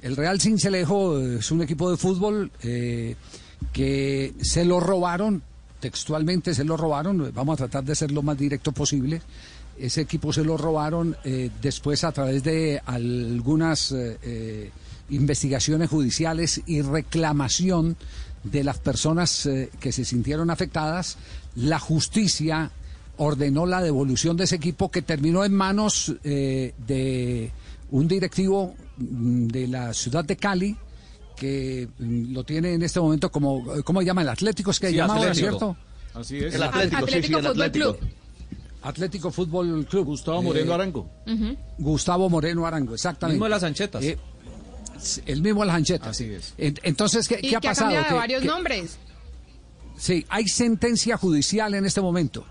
El Real Cincelejo es un equipo de fútbol eh, que se lo robaron, textualmente se lo robaron, vamos a tratar de ser lo más directo posible. Ese equipo se lo robaron eh, después a través de algunas eh, investigaciones judiciales y reclamación de las personas que se sintieron afectadas. La justicia ordenó la devolución de ese equipo que terminó en manos de un directivo de la ciudad de Cali que mm, lo tiene en este momento como, ¿cómo se llama? El Atlético es que sí, ¿cierto? Así es. El Atlético, sí, sí, el Atlético. Atlético Fútbol Club. Gustavo Moreno eh, Arango. Gustavo Moreno Arango, exactamente. El mismo de las anchetas. Eh, el mismo de las anchetas. Así es. Entonces, ¿qué, ¿qué ha pasado? Ha varios nombres. Sí, hay sentencia judicial en este momento.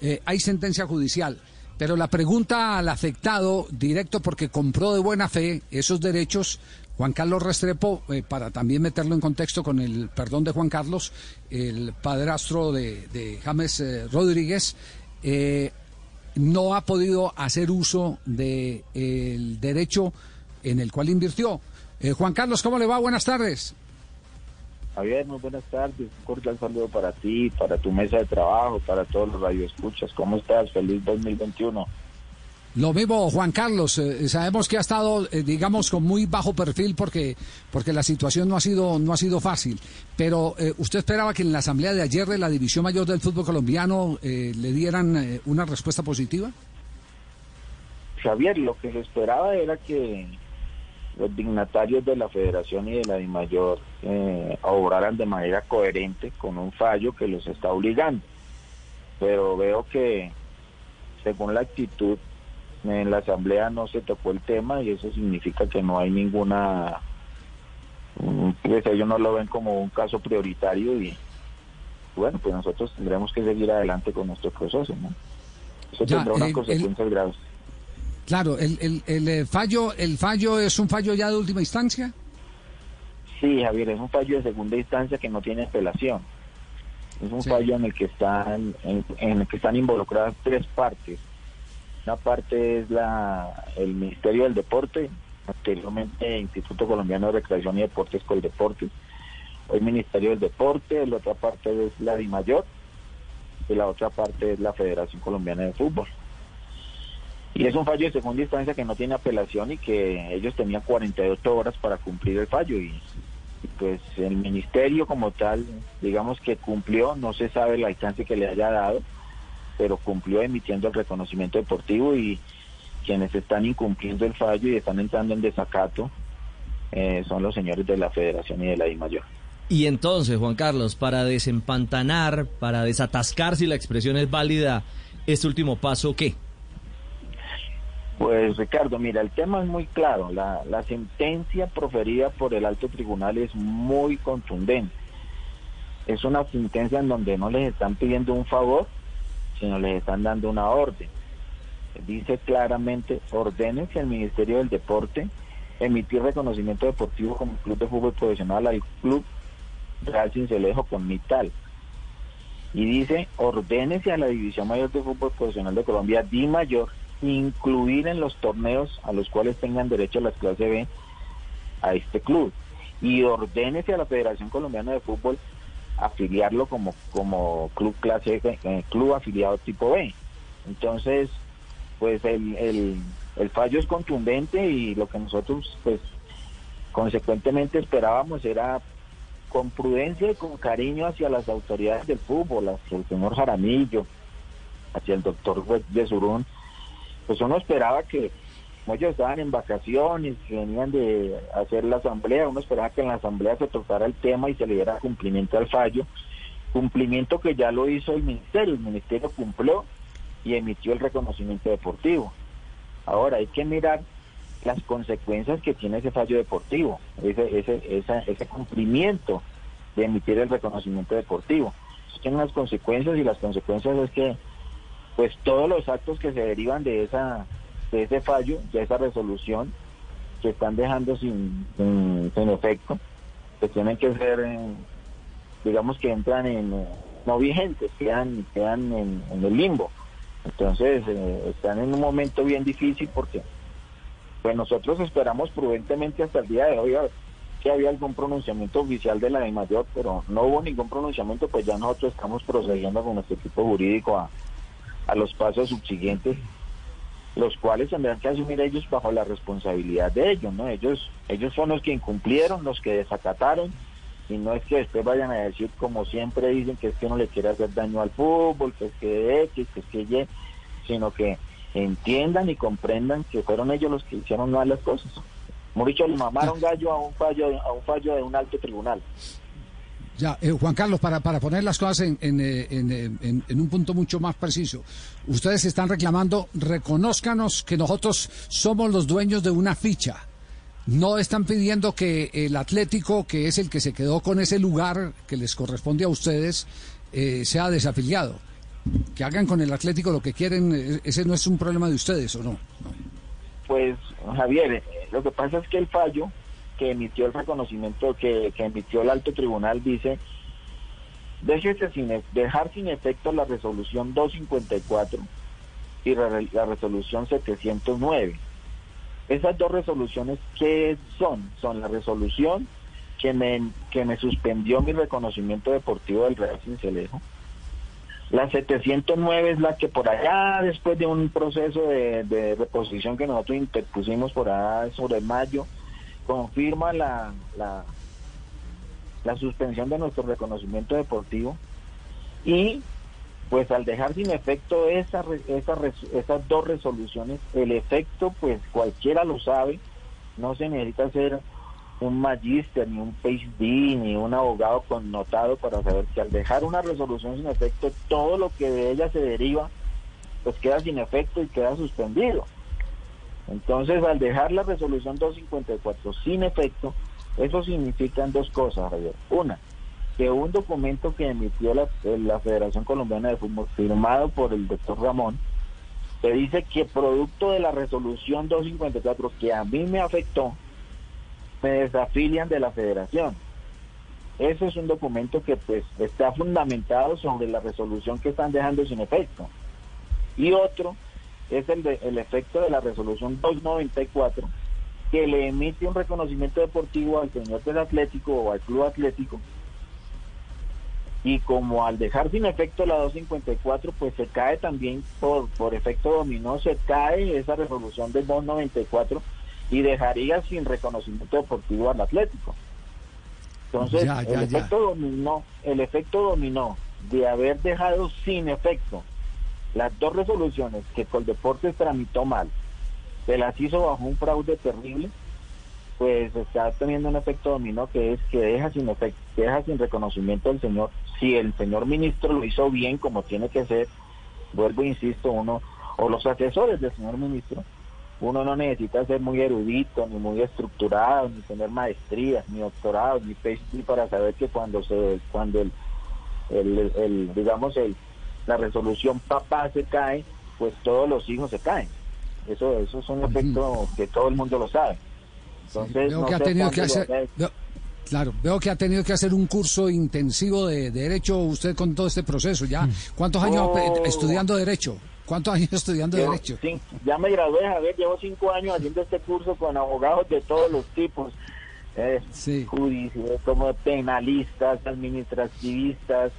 Eh, hay sentencia judicial. Pero la pregunta al afectado directo, porque compró de buena fe esos derechos, Juan Carlos Restrepo, eh, para también meterlo en contexto con el perdón de Juan Carlos, el padrastro de, James eh, Rodríguez, eh, no ha podido hacer uso del derecho en el cual invirtió. Juan Carlos, ¿cómo le va? Buenas tardes. Javier, muy buenas tardes. Un cordial saludo para ti, para tu mesa de trabajo, para todos los radioescuchas. ¿Cómo estás? Feliz 2021. Lo mismo, Juan Carlos. Eh, sabemos que ha estado, eh, digamos, con muy bajo perfil porque, porque la situación no ha sido, no ha sido fácil. Pero eh, ¿usted esperaba que en la asamblea de ayer de la División Mayor del Fútbol Colombiano le dieran una respuesta positiva? Javier, lo que se esperaba era que los dignatarios de la federación y de la DIMAYOR eh, obraran de manera coherente con un fallo que los está obligando. Pero veo que según la actitud en la asamblea no se tocó el tema y eso significa que no hay ninguna pues ellos no lo ven como un caso prioritario y bueno pues nosotros tendremos que seguir adelante con nuestro proceso ¿no? eso tendrá unas consecuencias graves Claro, el, el, el, eh, fallo el fallo es un fallo ya de última instancia. Sí, Javier, es un fallo de segunda instancia que no tiene apelación. Es un fallo en el que están en, el que están involucradas tres partes. Una parte es la el Ministerio del Deporte, anteriormente Instituto Colombiano de Recreación y Deportes Coldeportes. Hoy Ministerio del Deporte, la otra parte es la DIMAYOR y la otra parte es la Federación Colombiana de Fútbol. Y es un fallo de segunda instancia que no tiene apelación y que ellos tenían 48 horas para cumplir el fallo y, pues el ministerio como tal, digamos que cumplió, no se sabe el alcance que le haya dado, pero cumplió emitiendo el reconocimiento deportivo y quienes están incumpliendo el fallo y están entrando en desacato eh, son los señores de la federación y de la DIMAYOR. Y entonces, Juan Carlos, para desempantanar, para desatascar si la expresión es válida, este último paso, ¿qué? Pues Ricardo, mira, el tema es muy claro. La, sentencia proferida por el alto tribunal es muy contundente. Es una sentencia en donde no les están pidiendo un favor, sino les están dando una orden. Dice claramente, ordénense al Ministerio del Deporte emitir reconocimiento deportivo como club de fútbol profesional al club Real Cincelejo con Mital. Y dice, ordénense a la División Mayor de Fútbol Profesional de Colombia, Di Mayor, incluir en los torneos a los cuales tengan derecho las clase B a este club y ordénese a la Federación Colombiana de Fútbol afiliarlo como como club clase eh, club afiliado tipo B. Entonces, pues el, el, el fallo es contundente y lo que nosotros pues consecuentemente esperábamos era con prudencia y con cariño hacia las autoridades del fútbol, hacia el señor Jaramillo, hacia el doctor de Surún, pues uno esperaba que, como ellos estaban en vacaciones, venían de hacer la asamblea, uno esperaba que en la asamblea se tocara el tema y se le diera cumplimiento al fallo, cumplimiento que ya lo hizo el ministerio, el ministerio cumplió y emitió el reconocimiento deportivo. Ahora hay que mirar las consecuencias que tiene ese fallo deportivo, ese, ese, ese cumplimiento de emitir el reconocimiento deportivo. tiene unas consecuencias y las consecuencias es que pues todos los actos que se derivan de esa de ese fallo, de esa resolución, que están dejando sin, sin, efecto, que tienen que ser, eh, digamos que entran en eh, no vigentes, quedan, quedan en, el limbo. Entonces, eh, están en un momento bien difícil porque pues nosotros esperamos prudentemente hasta el día de hoy si había algún pronunciamiento oficial de la de mayor, pero no hubo ningún pronunciamiento, pues ya nosotros estamos procediendo con nuestro equipo jurídico a, a los pasos subsiguientes, los cuales tendrán que asumir ellos bajo la responsabilidad de ellos, ¿no? Ellos, ellos son los que incumplieron, los que desacataron, y no es que después vayan a decir, como siempre dicen, que es que no le quiere hacer daño al fútbol, que es que X, que es que Y, sino que entiendan y comprendan que fueron ellos los que hicieron mal las cosas. Muricho le mamaron gallo a un fallo, a un fallo de un alto tribunal. Ya, eh, Juan Carlos, para, para poner las cosas eh, eh, en- en un punto mucho más preciso, ustedes están reclamando, reconózcanos que nosotros somos los dueños de una ficha. No están pidiendo que el Atlético, que es el que se quedó con ese lugar que les corresponde a ustedes, eh, sea desafiliado. Que hagan con el Atlético lo que quieren, eh, ese no es un problema de ustedes, ¿o no? Pues, Javier, lo que pasa es que el fallo que emitió el reconocimiento, que, que emitió el alto tribunal, dice, déjese sin, e- dejar sin efecto la resolución 254 y la resolución 709. Esas dos resoluciones, ¿qué son? Son la resolución que me, que me suspendió mi reconocimiento deportivo del Real Cincelejo. La 709 es la que por allá, después de un proceso de, de reposición que nosotros interpusimos por allá sobre mayo, confirma la, la, la suspensión de nuestro reconocimiento deportivo y pues al dejar sin efecto esa, re- esa res- esas dos resoluciones, el efecto pues cualquiera lo sabe, no se necesita ser un magíster, ni un PhD, ni un abogado connotado para saber que al dejar una resolución sin efecto, todo lo que de ella se deriva, pues queda sin efecto y queda suspendido. Entonces, al dejar la resolución 254 sin efecto, eso significan dos cosas, Javier. Una, que un documento que emitió la, la Federación Colombiana de Fútbol, firmado por el doctor Ramón, que dice que producto de la resolución 254 que a mí me afectó, me desafilian de la federación. Ese es un documento que pues está fundamentado sobre la resolución que están dejando sin efecto. Y otro es el, de, el efecto de la resolución 294 que le emite un reconocimiento deportivo al señor del Atlético o al Club Atlético y como al dejar sin efecto la 254 pues se cae también por, por efecto dominó se cae esa resolución del 294 y dejaría sin reconocimiento deportivo al Atlético entonces Ya, ya, el ya. efecto dominó el efecto dominó de haber dejado sin efecto las dos resoluciones que Coldeportes tramitó mal se las hizo bajo un fraude terrible pues está teniendo un efecto dominó que es que deja sin efecto, deja sin reconocimiento al señor. Si el señor ministro lo hizo bien como tiene que ser, vuelvo e insisto, uno, o los asesores del señor ministro, uno no necesita ser muy erudito, ni muy estructurado, ni tener maestrías, ni doctorados, ni para saber que cuando se, cuando el, el- el, digamos el, la resolución papá se cae, pues todos los hijos se caen. Eso, eso es un efecto que todo el mundo lo sabe. Entonces, Veo no que ha tenido que hacer. veo- claro, veo que ha tenido que hacer un curso intensivo de, de derecho usted con todo este proceso. ¿Ya cuántos años Oh. eh, estudiando derecho? ¿Cuántos años estudiando Llevo derecho? cin- ya me gradué, a ver, llevo cinco años haciendo este curso con abogados de todos los tipos, eh, Sí. judiciales, como penalistas, administrativistas,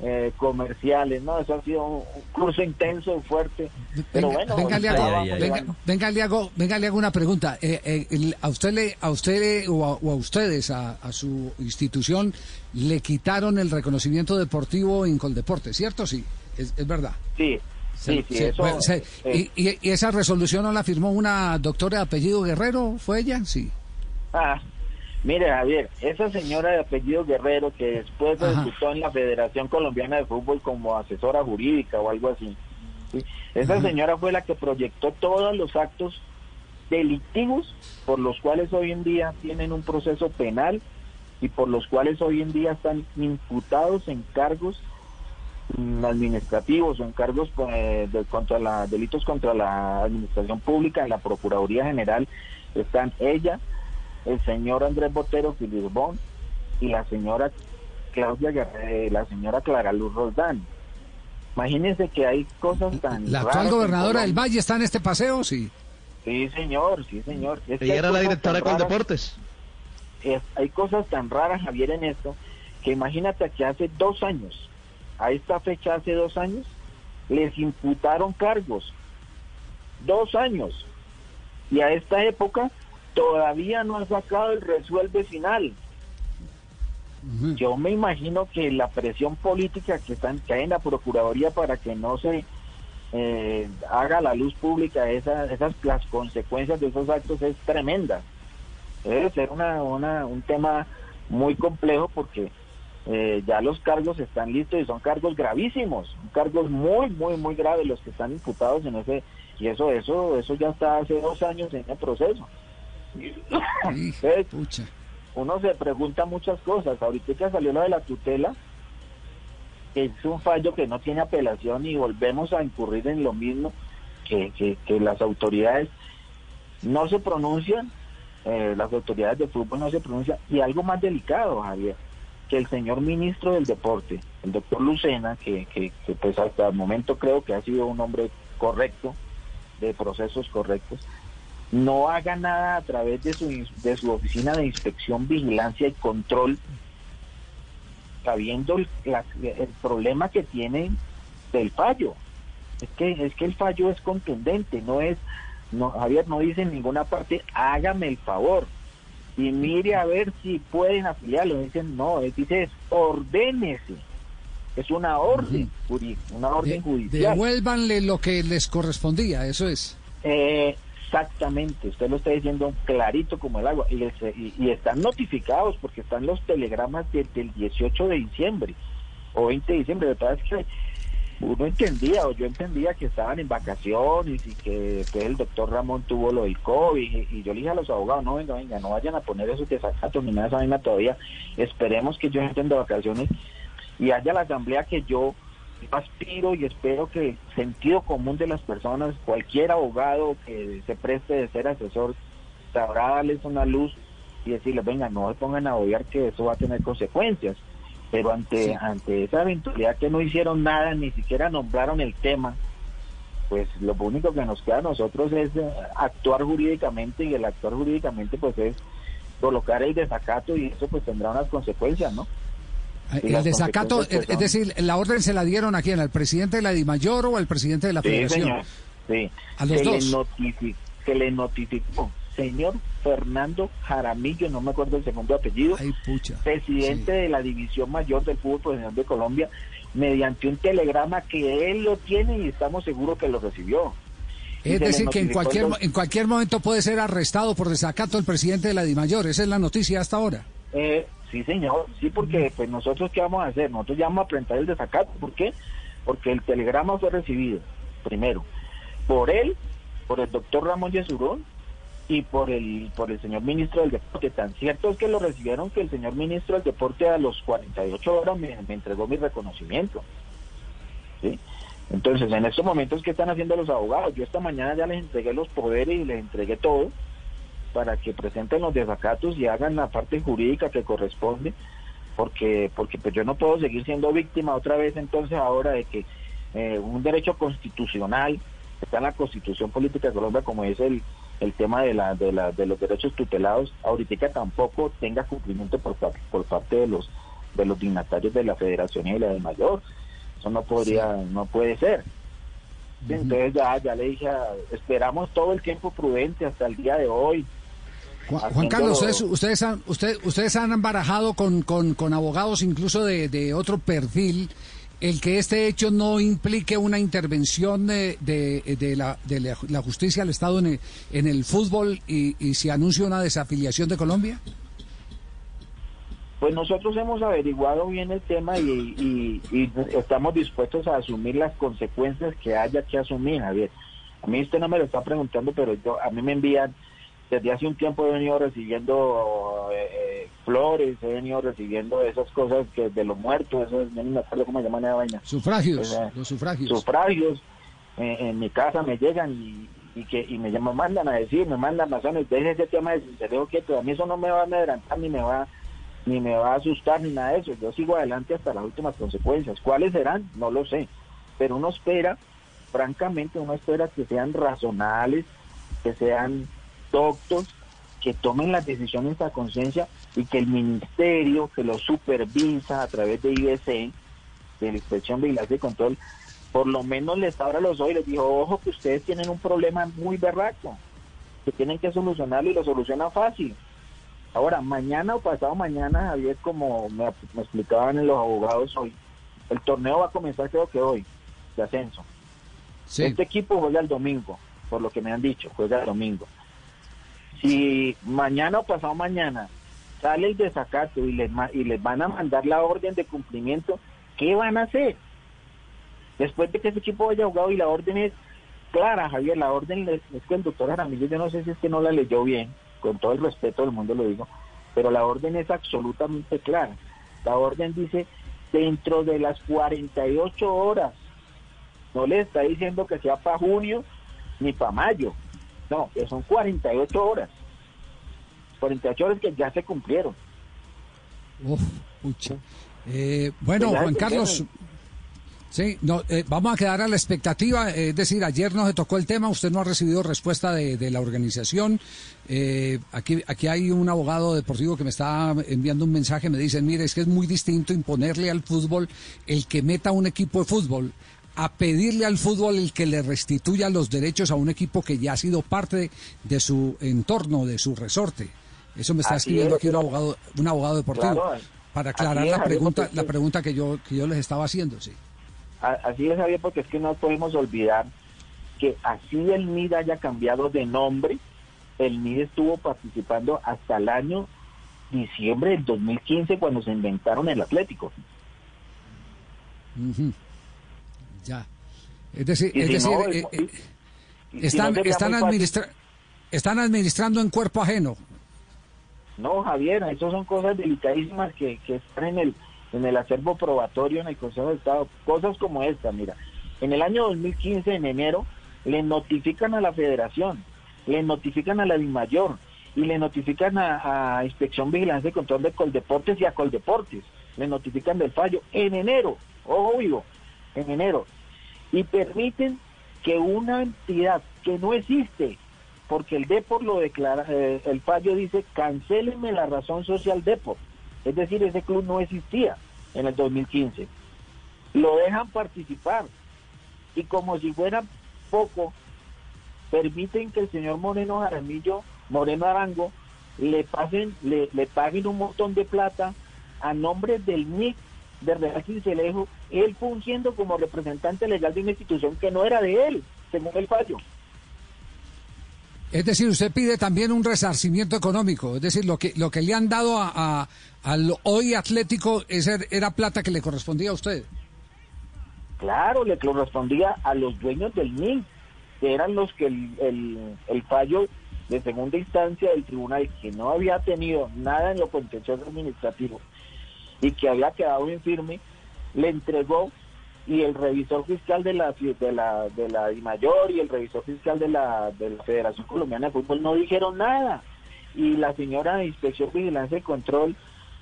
eh, comerciales, no, eso ha sido un, curso intenso, fuerte, pero Venga, bueno, venga, le hago, venga, le hago, venga, le hago una pregunta. Eh, eh, el- a usted le, a usted le- o, a, o a ustedes, a, a su institución, le quitaron el reconocimiento deportivo en Coldeporte, ¿cierto? Sí, es, es verdad. sí, sí, sí, eso, bueno, eh, y, y- y esa resolución no la firmó una doctora de apellido Guerrero? ¿Fue ella? Sí. Ah, mire, Javier, esa señora de apellido Guerrero que después Ajá. resultó en la Federación Colombiana de Fútbol como asesora jurídica o algo así. ¿sí? Esa Ajá. señora fue la que proyectó todos los actos delictivos por los cuales hoy en día tienen un proceso penal y por los cuales hoy en día están imputados en cargos administrativos o en cargos eh, de, contra la delitos contra la administración pública en la Procuraduría General están ella, el señor Andrés Botero Filirbón y la señora Claudia Guerre- la señora Clara Luz Roldán. Imagínense que hay cosas tan ¿La raras actual gobernadora del. Valle está en este paseo? Sí. Sí, señor, sí, señor. Es Ella hay era la cosas directora de tan raras- Coldeportes. es- hay cosas tan raras, Javier, en esto, que imagínate que hace dos años, a esta fecha hace dos años, les imputaron cargos. Dos años. Y a esta época todavía no ha sacado el resuelve final. Yo me imagino que la presión política que, están, que hay en la Procuraduría para que no se eh, haga a la luz pública esa- esas las consecuencias de esos actos es tremenda. Debe ser una, una- un tema muy complejo porque eh, ya los cargos están listos y son cargos gravísimos, son cargos muy, muy, muy graves los que están imputados en ese y eso, eso, eso ya está hace dos años en el proceso. Ay, Entonces, pucha. uno se pregunta muchas cosas. Ahorita que salió lo de la tutela, que es un fallo que no tiene apelación y volvemos a incurrir en lo mismo, que, que, que las autoridades no se pronuncian, eh, las autoridades de fútbol no se pronuncian, y algo más delicado, Javier, que el señor ministro del deporte, el doctor Lucena, que, que, que pues hasta el momento creo que ha sido un hombre correcto, de procesos correctos, no haga nada a través de su, de su oficina de inspección, vigilancia y control, sabiendo el, la- el problema que tiene del fallo. Es que, es que el fallo es contundente, no es, no, Javier no dice en ninguna parte, hágame el favor y mire a ver si pueden afiliarlo. Dicen, no, él dice, es ordénese. Es una orden, una orden De- judicial. devuélvanle lo que les correspondía, eso es. Eh, exactamente, usted lo está diciendo clarito como el agua. Y, les- y- están notificados porque están los telegramas desde el 18 de diciembre o 20 de diciembre. De verdad es que uno entendía o yo entendía que estaban en vacaciones y que después el doctor Ramón tuvo lo del COVID. Y, yo le dije a los abogados: no, venga, venga, no vayan a poner esos desacatos ni nada de esa vaina todavía. Esperemos que ellos estén de vacaciones y haya la asamblea que yo aspiro y espero que sentido común de las personas, cualquier abogado que se preste de ser asesor, sabrá darles una luz y decirles, venga, no se pongan a obviar que eso va a tener consecuencias. Pero ante, Sí. ante esa eventualidad que no hicieron nada, ni siquiera nombraron el tema, pues lo único que nos queda a nosotros es eh, actuar jurídicamente y el actuar jurídicamente pues es colocar el desacato y eso pues tendrá unas consecuencias, ¿no? El desacato, consecuencias es, decir, la orden se la dieron a quién, al presidente de la DIMAYOR o al presidente de la Sí, Federación. señor. Sí. A los se, dos. Le se le notificó, señor Fernando Jaramillo, no me acuerdo el segundo apellido, Ay, pucha. presidente Sí. de la División Mayor del Fútbol Profesional de Colombia, mediante un telegrama que él lo tiene y estamos seguros que lo recibió. Es decir, que en cualquier, en cualquier momento puede ser arrestado por desacato el presidente de la DIMAYOR. Esa es la noticia hasta ahora. Eh, sí, señor, sí, porque pues nosotros qué vamos a hacer, nosotros ya vamos a presentar el desacato, ¿por qué? Porque el telegrama fue recibido, primero, por él, por el doctor Ramón Yesurón y por el por el señor ministro del deporte. Tan cierto es que lo recibieron que el señor ministro del deporte a los 48 horas me, me entregó mi reconocimiento. ¿sí? Entonces, en estos momentos, ¿qué están haciendo los abogados? Yo esta mañana ya les entregué los poderes y les entregué todo para que presenten los desacatos y hagan la parte jurídica que corresponde, porque porque pues yo no puedo seguir siendo víctima otra vez entonces ahora de que eh, un derecho constitucional está en la Constitución Política de Colombia como es el el tema de la de la de los derechos tutelados ahorita tampoco tenga cumplimiento por por parte de los de los dignatarios de la Federación y de la de Mayor. Eso no podría no puede ser. Entonces ya ya le dije a- esperamos todo el tiempo prudente hasta el día de hoy Juan, Carlos, ustedes, ustedes, han, usted- ustedes han barajado con, con, con abogados incluso de, de otro perfil el que este hecho no implique una intervención de, de, de la, de la, la justicia al Estado en el, en el fútbol y, y se anuncia una desafiliación de Colombia. Pues nosotros hemos averiguado bien el tema y, y- y estamos dispuestos a asumir las consecuencias que haya que asumir, Javier. A mí usted no me lo está preguntando, pero yo a mí me envían, desde hace un tiempo he venido recibiendo eh, eh, flores, he venido recibiendo esas cosas que de los muertos, eso, no me acuerdo cómo se llama esa vaina. Sufragios, eh, los sufragios. sufragios eh, en mi casa me llegan y, y que y me llaman, mandan a decir, me mandan razones, deje ese tema de sincereo quieto, a mí eso no me va a adelantar ni me va ni me va a asustar ni nada de eso, yo sigo adelante hasta las últimas consecuencias. ¿Cuáles serán? No lo sé, pero uno espera, francamente, uno espera que sean razonables, que sean doctos, que tomen las decisiones a conciencia y que el ministerio que lo supervisa a través de IBC, de la Inspección de Vigilancia y Control, por lo menos les abra los ojos y les dijo, ojo que ustedes tienen un problema muy berraco, que tienen que solucionarlo y lo solucionan fácil. Ahora, mañana o pasado mañana, Javier, como me, me explicaban los abogados hoy, el torneo va a comenzar creo que hoy, de ascenso. Sí. Este equipo juega el domingo, por lo que me han dicho, juega el domingo. Si mañana o pasado mañana sale el desacato y les, y les van a mandar la orden de cumplimiento, ¿qué van a hacer? Después de que ese equipo haya jugado y la orden es clara, Javier, la orden es que el doctor Jaramillo, yo no sé si es que no la leyó bien, con todo el respeto del mundo lo digo, pero la orden es absolutamente clara. La orden dice dentro de las 48 horas, no le está diciendo que sea para junio ni para mayo, no, que son 48 horas. 48 horas que ya se cumplieron. Uf, pucha. Eh, bueno, Juan Carlos, sí, no, eh, vamos a quedar a la expectativa. eh, es decir, ayer no se tocó el tema, usted no ha recibido respuesta de, de la organización. Eh, aquí, aquí hay un abogado deportivo que me está enviando un mensaje, me dicen, mire, es que es muy distinto imponerle al fútbol el que meta un equipo de fútbol a pedirle al fútbol el que le restituya los derechos a un equipo que ya ha sido parte de su entorno, de su resorte. Eso me está Así escribiendo es. aquí un abogado, un abogado deportivo. Claro, para aclarar es, la pregunta, la pregunta que yo que yo les estaba haciendo, sí. Así es, Javier, porque es que no podemos olvidar que así el MID haya cambiado de nombre, el MID estuvo participando hasta el año diciembre del 2015 cuando se inventaron el Atlético. Ya. Es decir, es si decir, no, eh, eh, y si están no están administra- están administrando en cuerpo ajeno. No, Javier, eso son cosas delicadísimas que, que están en el, en el acervo probatorio en el Consejo de Estado. Cosas como esta, mira. En el año 2015, en enero, le notifican a la Federación, le notifican a la DIMAYOR y le notifican a, a Inspección Vigilancia y Control de Coldeportes y a Coldeportes. Le notifican del fallo en enero, ojo vivo, en enero. Y permiten que una entidad que no existe, porque el Depor lo declara, eh, el fallo dice, cancélenme la razón social Depor. Es decir, ese club no existía en el 2015. Lo dejan participar. Y como si fuera poco, permiten que el señor Moreno Jaramillo, Moreno Arango, le pasen, le, le paguen un montón de plata a nombre del NIC de Real Cincelejo, él fungiendo como representante legal de una institución que no era de él, según el fallo. Es decir, usted pide también un resarcimiento económico. Es decir, lo que lo que le han dado a, a- al hoy Atlético ese era plata que le correspondía a usted. Claro, le correspondía a los dueños del NIC, que eran los que el, el, el fallo de segunda instancia del tribunal, que no había tenido nada en lo contencioso administrativo y que había quedado infirme, le entregó y el revisor fiscal de la de la de la DIMAYOR y el revisor fiscal de la de la Federación Colombiana de Fútbol no dijeron nada. Y la señora de Inspección Vigilancia y Control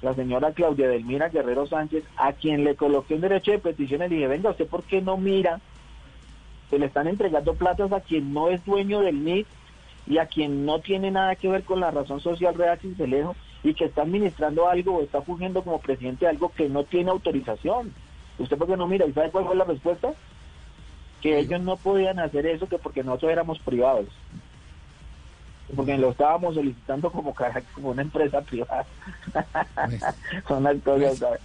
la señora Claudia Delmira Guerrero Sánchez a quien le coloqué un derecho de petición le dije venga usted por qué no mira se le están entregando platas a quien no es dueño del NIC y a quien no tiene nada que ver con la razón social real Cincelejo y que está administrando algo o está fungiendo como presidente de algo que no tiene autorización. ¿Usted por qué no mira? ¿Y sabe cuál fue la respuesta? Que ellos no podían hacer eso que porque nosotros éramos privados. Porque lo estábamos solicitando como, cara- como una empresa privada. Son las cosas, ¿sabes?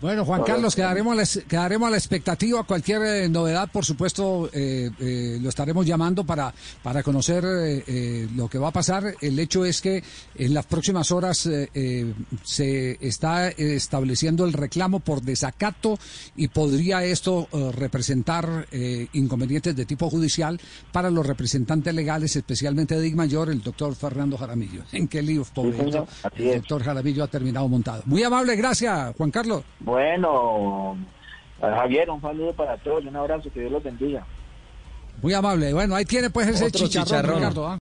Bueno, Juan. Carlos, quedaremos a la, quedaremos a la expectativa. Cualquier eh, novedad, por supuesto, eh, eh, lo estaremos llamando para, para conocer eh, eh, lo que va a pasar. El hecho es que en las próximas horas se está estableciendo el reclamo por desacato y podría esto representar inconvenientes de tipo judicial para los representantes legales, especialmente de Mayor, el doctor Fernando Jaramillo. ¿En qué lío, pobre? el doctor Jaramillo ha terminado montado. Muy amable, gracias, Juan Carlos. Bueno, Javier, un saludo para todos y un abrazo, que Dios los bendiga. Muy amable. Bueno, ahí tiene pues ese Otro chicharrón, chicharrón. Ricardo. ¿ah?